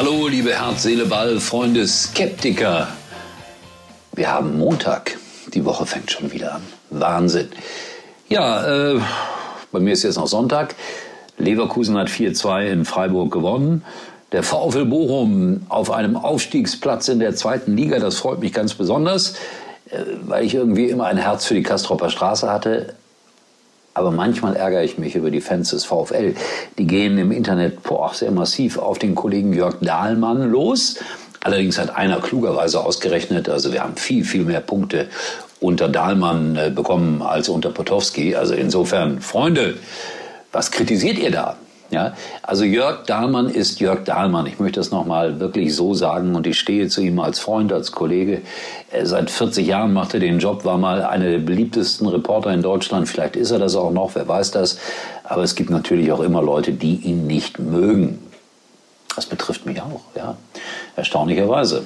Hallo, liebe Herz, Seele, Ball, Freunde, Skeptiker. Wir haben Montag. Die Woche fängt schon wieder an. Wahnsinn. Ja, äh, bei mir ist jetzt noch Sonntag. Leverkusen hat 4-2 in Freiburg gewonnen. Der VfL Bochum auf einem Aufstiegsplatz in der zweiten Liga, das freut mich ganz besonders, äh, weil ich irgendwie immer ein Herz für die Kastropper Straße hatte. Aber manchmal ärgere ich mich über die Fans des VfL. Die gehen im Internet boah, sehr massiv auf den Kollegen Jörg Dahlmann los. Allerdings hat einer klugerweise ausgerechnet, also wir haben viel, viel mehr Punkte unter Dahlmann äh, bekommen als unter Potowski. Also insofern, Freunde, was kritisiert ihr da? Ja, also Jörg Dahlmann ist Jörg Dahlmann. Ich möchte das nochmal wirklich so sagen und ich stehe zu ihm als Freund, als Kollege. Seit 40 Jahren macht er den Job, war mal einer der beliebtesten Reporter in Deutschland. Vielleicht ist er das auch noch, wer weiß das. Aber es gibt natürlich auch immer Leute, die ihn nicht mögen. Das betrifft mich auch, ja. Erstaunlicherweise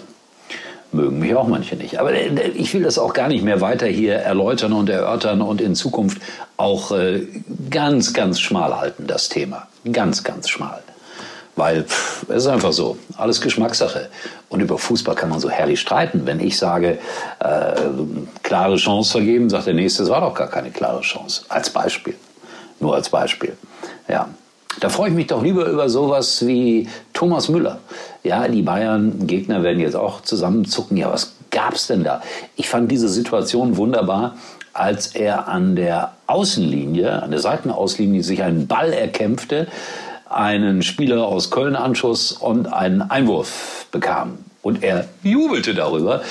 mögen mich auch manche nicht. Aber äh, ich will das auch gar nicht mehr weiter hier erläutern und erörtern und in Zukunft auch äh, ganz, ganz schmal halten, das Thema. Ganz, ganz schmal. Weil pff, es ist einfach so, alles Geschmackssache. Und über Fußball kann man so herrlich streiten. Wenn ich sage, äh, klare Chance vergeben, sagt der Nächste, es war doch gar keine klare Chance. Als Beispiel. Nur als Beispiel. Ja. Da freue ich mich doch lieber über sowas wie Thomas Müller. Ja, die Bayern-Gegner werden jetzt auch zusammenzucken. Ja, was gab's denn da? Ich fand diese Situation wunderbar, als er an der Außenlinie, an der Seitenauslinie sich einen Ball erkämpfte, einen Spieler aus Köln anschuss und einen Einwurf bekam. Und er jubelte darüber,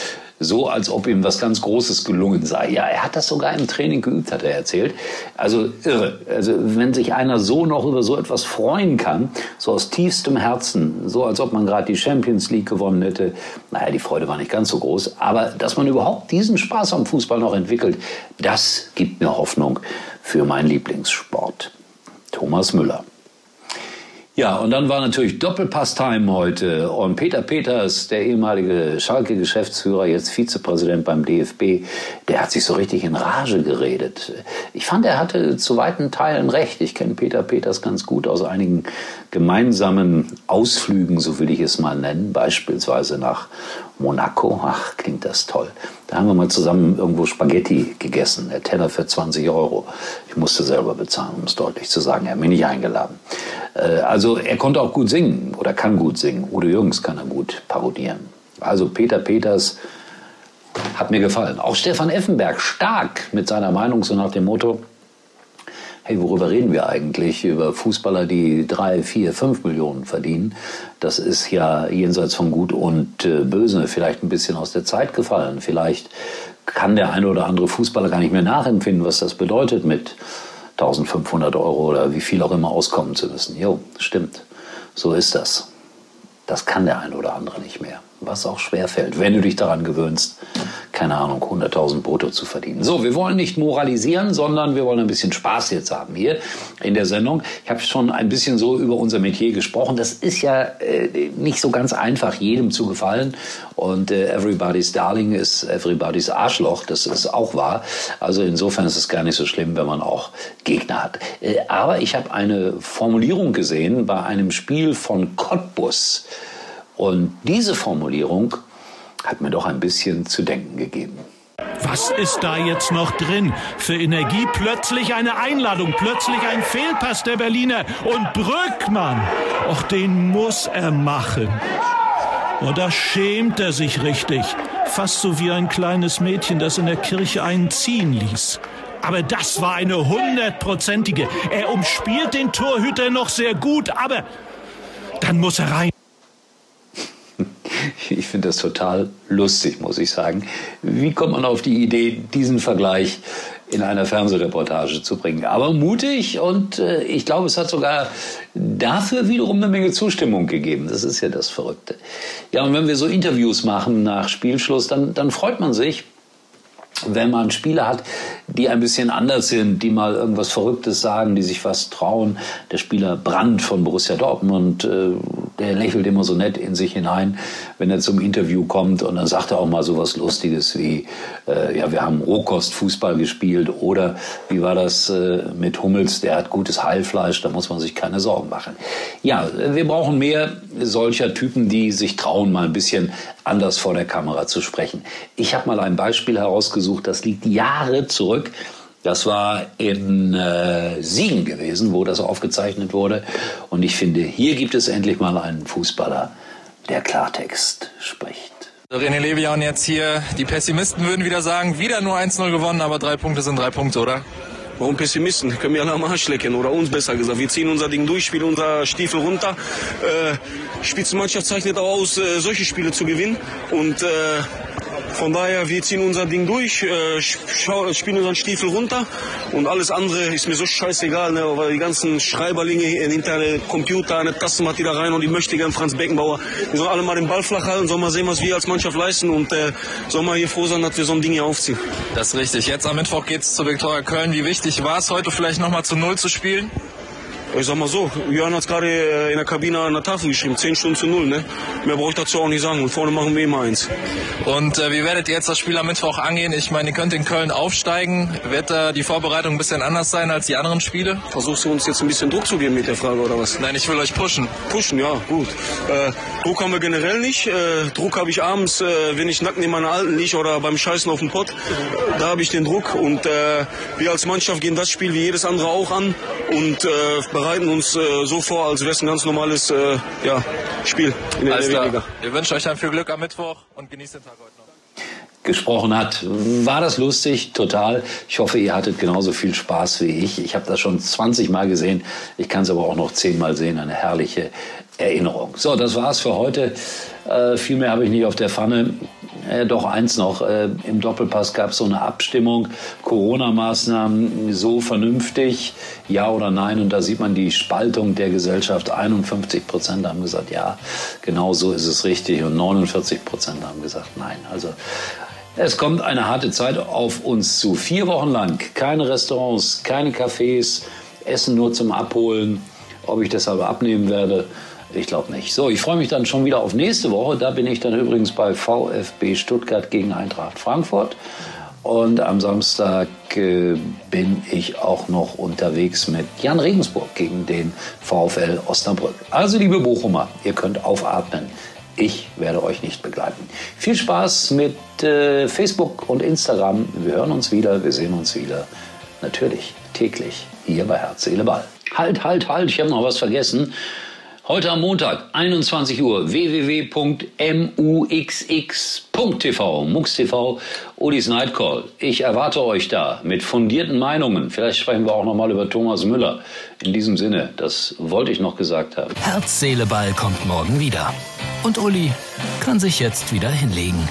so als ob ihm was ganz Großes gelungen sei. Ja, er hat das sogar im Training geübt, hat er erzählt. Also irre. Also wenn sich einer so noch über so etwas freuen kann, so aus tiefstem Herzen, so als ob man gerade die Champions League gewonnen hätte, naja, die Freude war nicht ganz so groß, aber dass man überhaupt diesen Spaß am Fußball noch entwickelt, das gibt mir Hoffnung für meinen Lieblingssport. Thomas Müller. Ja, und dann war natürlich Doppelpass-Time heute. Und Peter Peters, der ehemalige Schalke-Geschäftsführer, jetzt Vizepräsident beim DFB, der hat sich so richtig in Rage geredet. Ich fand, er hatte zu weiten Teilen recht. Ich kenne Peter Peters ganz gut aus einigen gemeinsamen Ausflügen, so will ich es mal nennen. Beispielsweise nach Monaco. Ach, klingt das toll. Da haben wir mal zusammen irgendwo Spaghetti gegessen. Der Teller für 20 Euro. Ich musste selber bezahlen, um es deutlich zu sagen. Er hat mich nicht eingeladen. Äh, also er konnte auch gut singen oder kann gut singen. Udo Jürgens kann er gut parodieren. Also Peter Peters hat mir gefallen. Auch Stefan Effenberg stark mit seiner Meinung so nach dem Motto, hey, worüber reden wir eigentlich? Über Fußballer, die drei, vier, fünf Millionen verdienen. Das ist ja jenseits von Gut und äh, Böse vielleicht ein bisschen aus der Zeit gefallen. Vielleicht kann der eine oder andere Fußballer gar nicht mehr nachempfinden, was das bedeutet mit 1500 Euro oder wie viel auch immer auskommen zu müssen. Jo, stimmt. So ist das. Das kann der eine oder andere nicht mehr. Was auch schwer fällt, wenn du dich daran gewöhnst, keine Ahnung, 100.000 brutto zu verdienen. So, wir wollen nicht moralisieren, sondern wir wollen ein bisschen Spaß jetzt haben hier in der Sendung. Ich habe schon ein bisschen so über unser Metier gesprochen. Das ist ja äh, nicht so ganz einfach, jedem zu gefallen. Und äh, everybody's darling ist everybody's Arschloch. Das ist auch wahr. Also insofern ist es gar nicht so schlimm, wenn man auch Gegner hat. Äh, aber ich habe eine Formulierung gesehen bei einem Spiel von Cottbus. Und diese Formulierung hat mir doch ein bisschen zu denken gegeben. Was ist da jetzt noch drin? Für Energie plötzlich eine Einladung, plötzlich ein Fehlpass der Berliner und Brückmann. Och, den muss er machen. Und da schämt er sich richtig. Fast so wie ein kleines Mädchen, das in der Kirche einen ziehen ließ. Aber das war eine hundertprozentige. Er umspielt den Torhüter noch sehr gut, aber dann muss er rein. Ich finde das total lustig, muss ich sagen. Wie kommt man auf die Idee, diesen Vergleich in einer Fernsehreportage zu bringen? Aber mutig und äh, ich glaube, es hat sogar dafür wiederum eine Menge Zustimmung gegeben. Das ist ja das Verrückte. Ja, und wenn wir so Interviews machen nach Spielschluss, dann, dann freut man sich, wenn man Spieler hat, die ein bisschen anders sind, die mal irgendwas Verrücktes sagen, die sich was trauen. Der Spieler Brandt von Borussia Dortmund, äh, der lächelt immer so nett in sich hinein, wenn er zum Interview kommt und dann sagt er auch mal so was Lustiges wie, äh, ja, wir haben Rohkostfußball gespielt oder wie war das äh, mit Hummels, der hat gutes Heilfleisch, da muss man sich keine Sorgen machen. Ja, wir brauchen mehr solcher Typen, die sich trauen, mal ein bisschen anders vor der Kamera zu sprechen. Ich habe mal ein Beispiel herausgesucht, das liegt Jahre zurück. Das war in äh, Siegen gewesen, wo das aufgezeichnet wurde. Und ich finde, hier gibt es endlich mal einen Fußballer, der Klartext spricht. René Levian jetzt hier. Die Pessimisten würden wieder sagen, wieder nur 1-0 gewonnen, aber drei Punkte sind drei Punkte, oder? Warum Pessimisten? Können wir alle am Arsch lecken oder uns besser gesagt. Wir ziehen unser Ding durch, spielen unser Stiefel runter. Äh, Spitzenmannschaft zeichnet auch aus, äh, solche Spiele zu gewinnen. Und äh, von daher, wir ziehen unser Ding durch, äh, spielen unseren Stiefel runter und alles andere ist mir so scheißegal, ne, weil die ganzen Schreiberlinge hinter dem Computer, eine Tastenmatt da rein und die möchte gern Franz Beckenbauer. Wir sollen alle mal den Ball flach halten, sollen mal sehen, was wir als Mannschaft leisten und äh, sollen mal hier froh sein, dass wir so ein Ding hier aufziehen. Das ist richtig. Jetzt am Mittwoch geht es zu Viktoria Köln. Wie wichtig war es heute vielleicht nochmal zu Null zu spielen? Ich sag mal so, Jörn hat es gerade äh, in der Kabine an der Tafel geschrieben, 10 Stunden zu null. Ne? Mehr brauche ich dazu auch nicht sagen. Und vorne machen wir immer eins. Und äh, wie werdet ihr jetzt das Spiel am Mittwoch angehen? Ich meine, ihr könnt in Köln aufsteigen. Wird da die Vorbereitung ein bisschen anders sein als die anderen Spiele? Versuchst du uns jetzt ein bisschen Druck zu geben mit der Frage oder was? Nein, ich will euch pushen. Pushen, ja, gut. Äh, Druck haben wir generell nicht. Äh, Druck habe ich abends, äh, wenn ich nackt neben meiner Alten liege oder beim Scheißen auf dem Pott. Da habe ich den Druck. Und äh, wir als Mannschaft gehen das Spiel wie jedes andere auch an und bereiten uns äh, so vor, als wäre es ein ganz normales äh, ja, Spiel in der Liga. Wir wünschen euch dann viel Glück am Mittwoch und genießt den Tag heute noch gesprochen hat. War das lustig? Total. Ich hoffe, ihr hattet genauso viel Spaß wie ich. Ich habe das schon 20 Mal gesehen. Ich kann es aber auch noch 10 Mal sehen. Eine herrliche Erinnerung. So, das war's für heute. Äh, viel mehr habe ich nicht auf der Pfanne. Äh, doch eins noch, äh, im Doppelpass gab es so eine Abstimmung, Corona-Maßnahmen so vernünftig, ja oder nein. Und da sieht man die Spaltung der Gesellschaft. 51 Prozent haben gesagt, ja, genau so ist es richtig. Und 49 Prozent haben gesagt, nein. Also es kommt eine harte Zeit auf uns zu. Vier Wochen lang keine Restaurants, keine Cafés, Essen nur zum Abholen. Ob ich deshalb abnehmen werde, ich glaube nicht. So, ich freue mich dann schon wieder auf nächste Woche. Da bin ich dann übrigens bei VfB Stuttgart gegen Eintracht Frankfurt. Und am Samstag äh, bin ich auch noch unterwegs mit Jan Regensburg gegen den VfL Osnabrück. Also, liebe Bochumer, ihr könnt aufatmen. Ich werde euch nicht begleiten. Viel Spaß mit äh, Facebook und Instagram. Wir hören uns wieder, wir sehen uns wieder. Natürlich täglich hier bei Herz, Seele, Ball. Halt, halt, halt, ich habe noch was vergessen. Heute am Montag, 21 Uhr, www.muxx.tv, MUX TV, Ulis Nightcall. Ich erwarte euch da mit fundierten Meinungen. Vielleicht sprechen wir auch noch mal über Thomas Müller. In diesem Sinne, das wollte ich noch gesagt haben. Herz, Seele, Ball kommt morgen wieder. Und Uli kann sich jetzt wieder hinlegen.